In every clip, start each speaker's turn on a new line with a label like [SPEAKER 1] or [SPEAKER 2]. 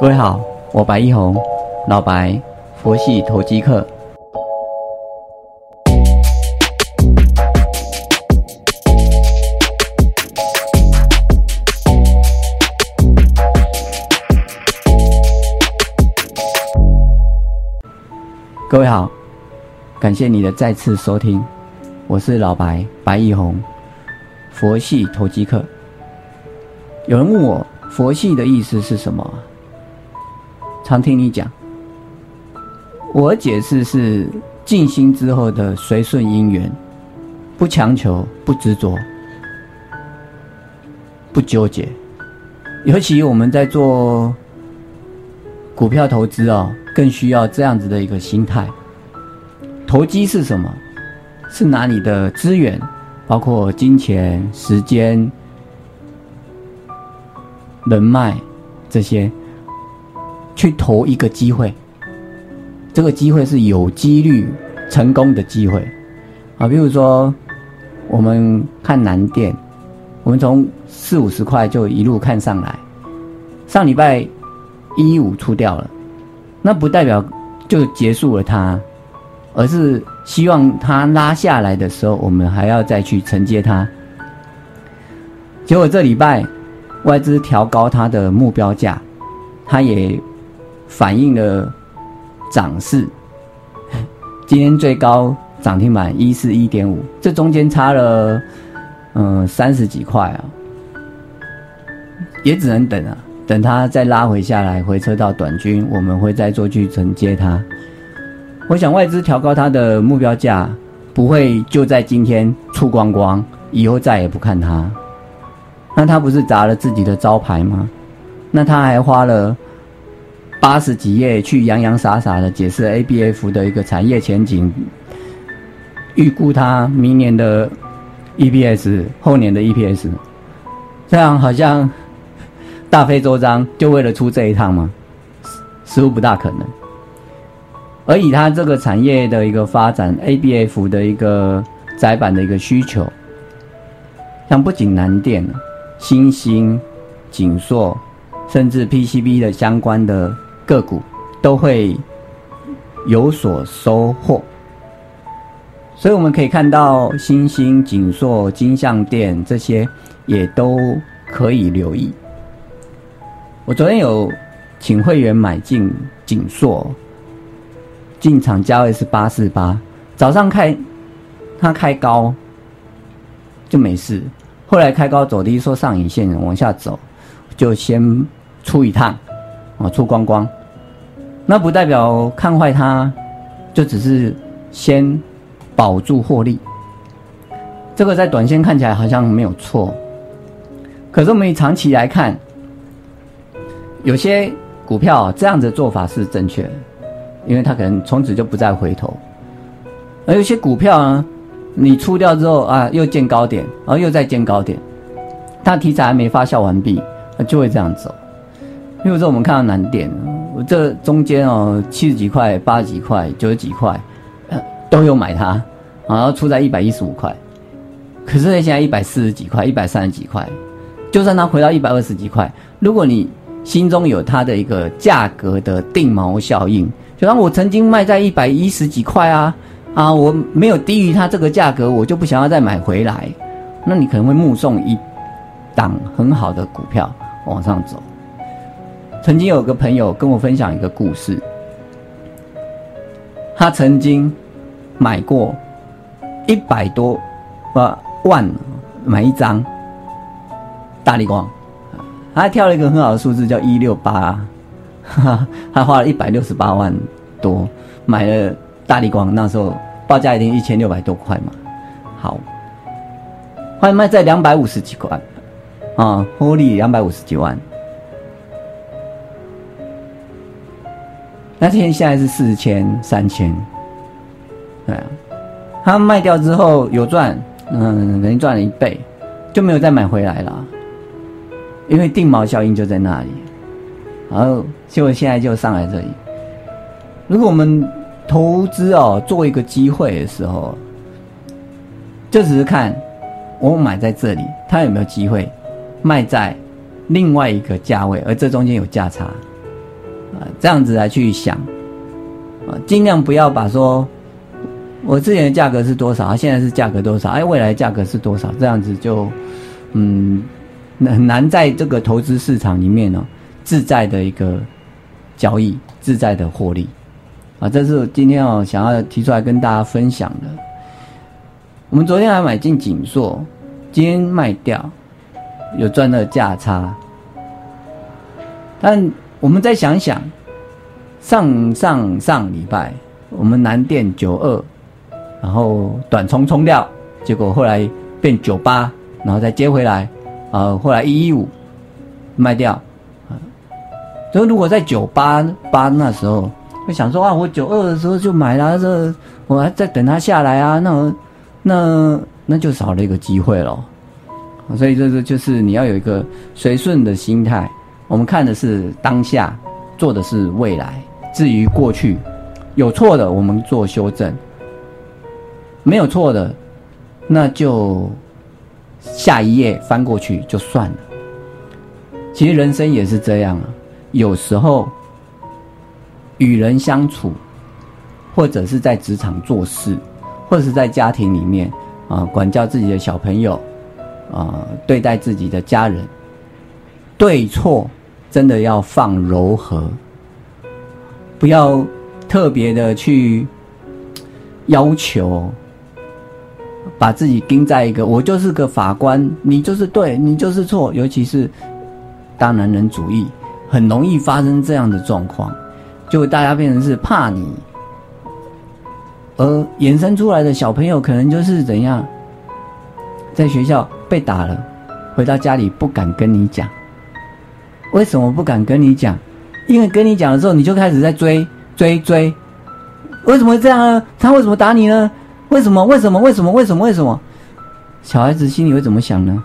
[SPEAKER 1] 各位好，我白一红，老白，佛系投机客。各位好，感谢你的再次收听，我是老白白一红，佛系投机客。有人问我佛系的意思是什么？常听你讲，我解释是静心之后的随顺因缘，不强求，不执着，不纠结。尤其我们在做股票投资哦，更需要这样子的一个心态。投机是什么？是拿你的资源，包括金钱、时间、人脉这些。去投一个机会，这个机会是有几率成功的机会啊！比如说，我们看南电，我们从四五十块就一路看上来，上礼拜一五出掉了，那不代表就结束了它，而是希望它拉下来的时候，我们还要再去承接它。结果这礼拜外资调高它的目标价，它也。反映了涨势，今天最高涨停板一四一点五，这中间差了嗯三十几块啊，也只能等啊，等它再拉回下来，回撤到短均，我们会再做去承接它。我想外资调高它的目标价，不会就在今天出光光，以后再也不看它，那他不是砸了自己的招牌吗？那他还花了。八十几页去洋洋洒洒的解释 A B F 的一个产业前景，预估它明年的 E P S，后年的 E P S，这样好像大费周章，就为了出这一趟吗？似乎不大可能。而以它这个产业的一个发展，A B F 的一个窄板的一个需求，像不仅南电、新兴、景硕，甚至 P C B 的相关的。个股都会有所收获，所以我们可以看到新兴、锦硕、金象店这些也都可以留意。我昨天有请会员买进锦硕，进场价位是八四八，早上开它开高就没事，后来开高走低，说上影线往下走，就先出一趟。啊，出光光，那不代表看坏它，就只是先保住获利。这个在短线看起来好像没有错，可是我们以长期来看，有些股票这样子做法是正确，因为它可能从此就不再回头。而有些股票呢，你出掉之后啊，又见高点，然后又再见高点，它题材还没发酵完毕，它就会这样走。比如说，我们看到南电，我这中间哦，七十几块、八十几块、九十几块，呃，都有买它，然后出在一百一十五块。可是现在一百四十几块、一百三十几块，就算它回到一百二十几块，如果你心中有它的一个价格的定锚效应，就像我曾经卖在一百一十几块啊，啊，我没有低于它这个价格，我就不想要再买回来，那你可能会目送一档很好的股票往上走。曾经有个朋友跟我分享一个故事，他曾经买过一百多万买一张大力光，他挑了一个很好的数字叫一六八，他花了一百六十八万多买了大力光，那时候报价已经一千六百多块嘛，好，后来卖在两百五十几块，啊，获利两百五十几万。那天现在是四千三千，对啊，他卖掉之后有赚，嗯，等于赚了一倍，就没有再买回来了，因为定锚效应就在那里，然后结果现在就上来这里。如果我们投资哦，做一个机会的时候，就只是看我买在这里，它有没有机会卖在另外一个价位，而这中间有价差。啊，这样子来去想，啊，尽量不要把说，我之前的价格是多少，现在是价格多少，哎，未来价格是多少，这样子就，嗯，很难在这个投资市场里面呢，自在的一个交易，自在的获利，啊，这是我今天哦想要提出来跟大家分享的。我们昨天还买进锦硕，今天卖掉，有赚了价差。但我们再想想，上上上礼拜我们南电九二，然后短冲冲掉，结果后来变九八，然后再接回来，啊，后来一一五卖掉，啊，所以如果在九八八那时候，会想说啊，我九二的时候就买了，这我还在等它下来啊，那那那就少了一个机会咯。所以这个就是你要有一个随顺的心态。我们看的是当下，做的是未来。至于过去有错的，我们做修正；没有错的，那就下一页翻过去就算了。其实人生也是这样啊，有时候与人相处，或者是在职场做事，或者是在家庭里面啊，管教自己的小朋友啊，对待自己的家人。对错真的要放柔和，不要特别的去要求，把自己盯在一个我就是个法官，你就是对，你就是错。尤其是大男人主义，很容易发生这样的状况，就大家变成是怕你，而衍生出来的小朋友可能就是怎样，在学校被打了，回到家里不敢跟你讲。为什么不敢跟你讲？因为跟你讲的时候，你就开始在追追追。为什么会这样呢？他为什么打你呢？为什么？为什么？为什么？为什么？为什么？小孩子心里会怎么想呢？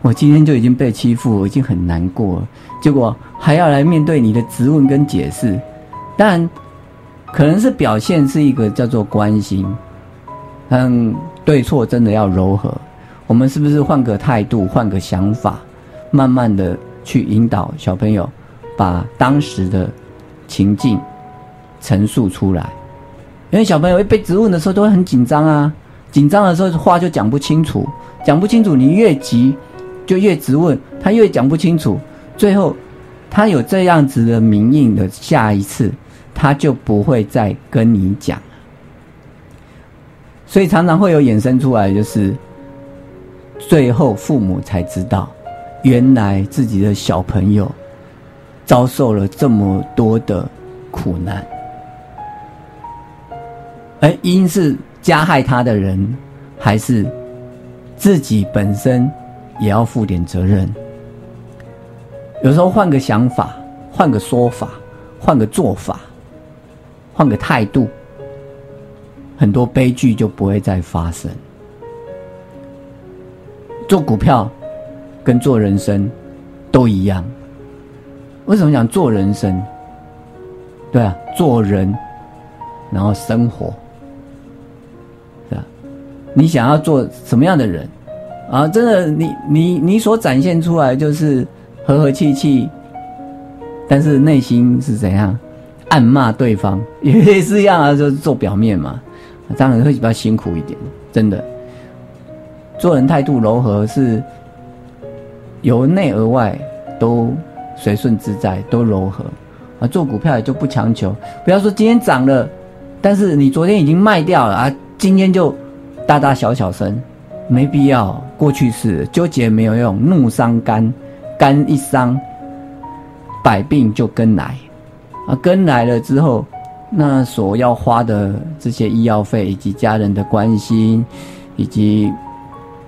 [SPEAKER 1] 我今天就已经被欺负，我已经很难过了，结果还要来面对你的质问跟解释。当然，可能是表现是一个叫做关心，嗯，对错真的要柔和。我们是不是换个态度，换个想法，慢慢的？去引导小朋友，把当时的情境陈述出来，因为小朋友一被质问的时候都会很紧张啊，紧张的时候话就讲不清楚，讲不清楚，你越急就越质问，他越讲不清楚，最后他有这样子的明印的下一次，他就不会再跟你讲所以常常会有衍生出来，就是最后父母才知道。原来自己的小朋友遭受了这么多的苦难，而因是加害他的人，还是自己本身也要负点责任。有时候换个想法，换个说法，换个做法，换个态度，很多悲剧就不会再发生。做股票。跟做人生都一样。为什么讲做人生？对啊，做人，然后生活，是吧？你想要做什么样的人啊？真的，你你你所展现出来就是和和气气，但是内心是怎样？暗骂对方 也是一样啊，就是做表面嘛，当然会比较辛苦一点。真的，做人态度柔和是。由内而外都随顺自在，都柔和啊！做股票也就不强求，不要说今天涨了，但是你昨天已经卖掉了啊，今天就大大小小声，没必要。过去式纠结没有用，怒伤肝，肝一伤，百病就跟来啊！跟来了之后，那所要花的这些医药费，以及家人的关心，以及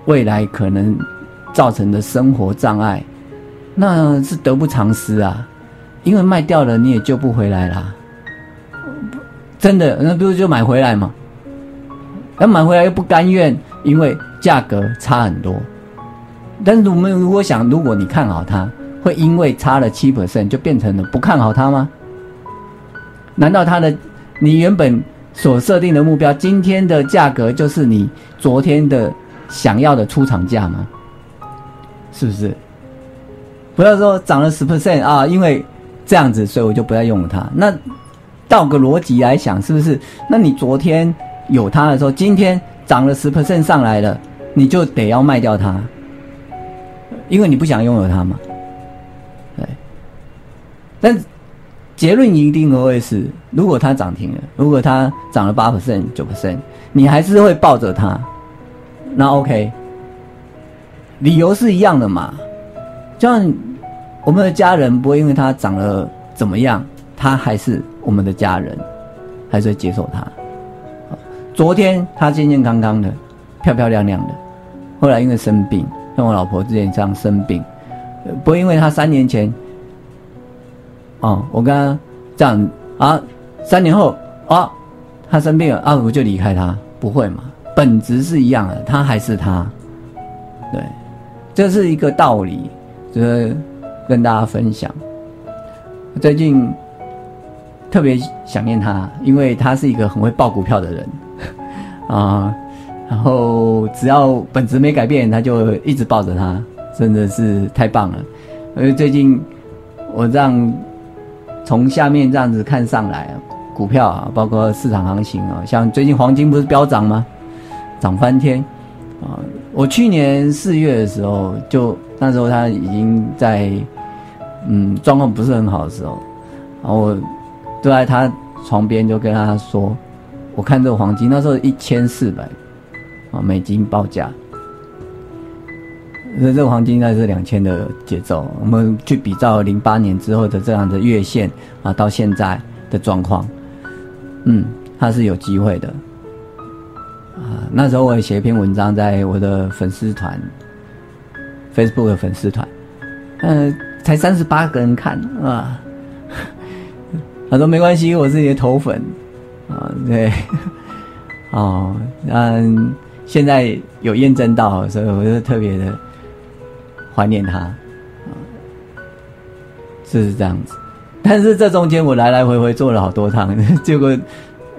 [SPEAKER 1] 未来可能。造成的生活障碍，那是得不偿失啊！因为卖掉了，你也救不回来啦。真的，那不如就买回来嘛。要买回来又不甘愿，因为价格差很多。但是我们如果想，如果你看好它，会因为差了七 percent 就变成了不看好它吗？难道它的你原本所设定的目标，今天的价格就是你昨天的想要的出厂价吗？是不是？不要说涨了十 percent 啊，因为这样子，所以我就不再用了它。那倒个逻辑来想，是不是？那你昨天有它的时候，今天涨了十 percent 上来了，你就得要卖掉它，因为你不想拥有它嘛。对。但结论一定会是，如果它涨停了，如果它涨了八 percent、九 percent，你还是会抱着它。那 OK，理由是一样的嘛？就像我们的家人不会因为他长了怎么样，他还是我们的家人，还是会接受他。昨天他健健康康的，漂漂亮亮的，后来因为生病，像我老婆之前这样生病，不会因为他三年前，哦，我跟他这样啊，三年后啊，他生病了啊，我就离开他，不会嘛？本质是一样的，他还是他，对，这是一个道理，就是跟大家分享。最近特别想念他，因为他是一个很会抱股票的人 啊，然后只要本质没改变，他就一直抱着他，真的是太棒了。因为最近我这样从下面这样子看上来，股票啊，包括市场行情啊，像最近黄金不是飙涨吗？涨翻天，啊！我去年四月的时候，就那时候他已经在，嗯，状况不是很好的时候，然后我坐在他床边就跟他说，我看这个黄金那时候一千四百，啊，美金报价，那这个黄金应该是两千的节奏，我们去比照零八年之后的这样的月线啊，到现在的状况，嗯，它是有机会的。啊，那时候我写一篇文章在我的粉丝团，Facebook 的粉丝团，嗯，才三十八个人看啊。他说没关系，我是你的头粉啊，对，哦，嗯，现在有验证到，所以我就特别的怀念他，啊，就是这样子。但是这中间我来来回回做了好多趟，结果。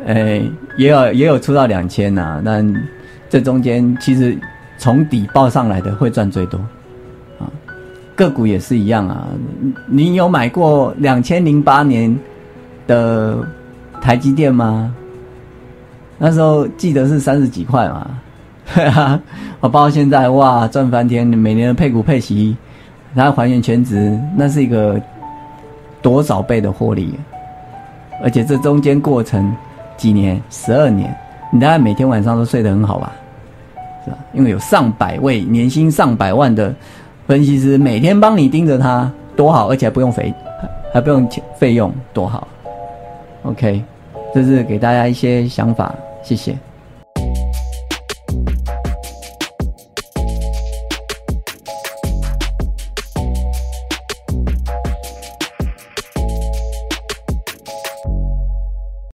[SPEAKER 1] 哎，也有也有出到两千呐，但这中间其实从底报上来的会赚最多，啊，个股也是一样啊。你有买过两千零八年的台积电吗？那时候记得是三十几块嘛，我报到现在哇赚翻天，每年的配股配息，它还原全值，那是一个多少倍的获利，而且这中间过程。几年，十二年，你大概每天晚上都睡得很好吧？是吧？因为有上百位年薪上百万的分析师每天帮你盯着他，多好，而且还不用费，还不用钱费用，多好。OK，这是给大家一些想法，谢谢。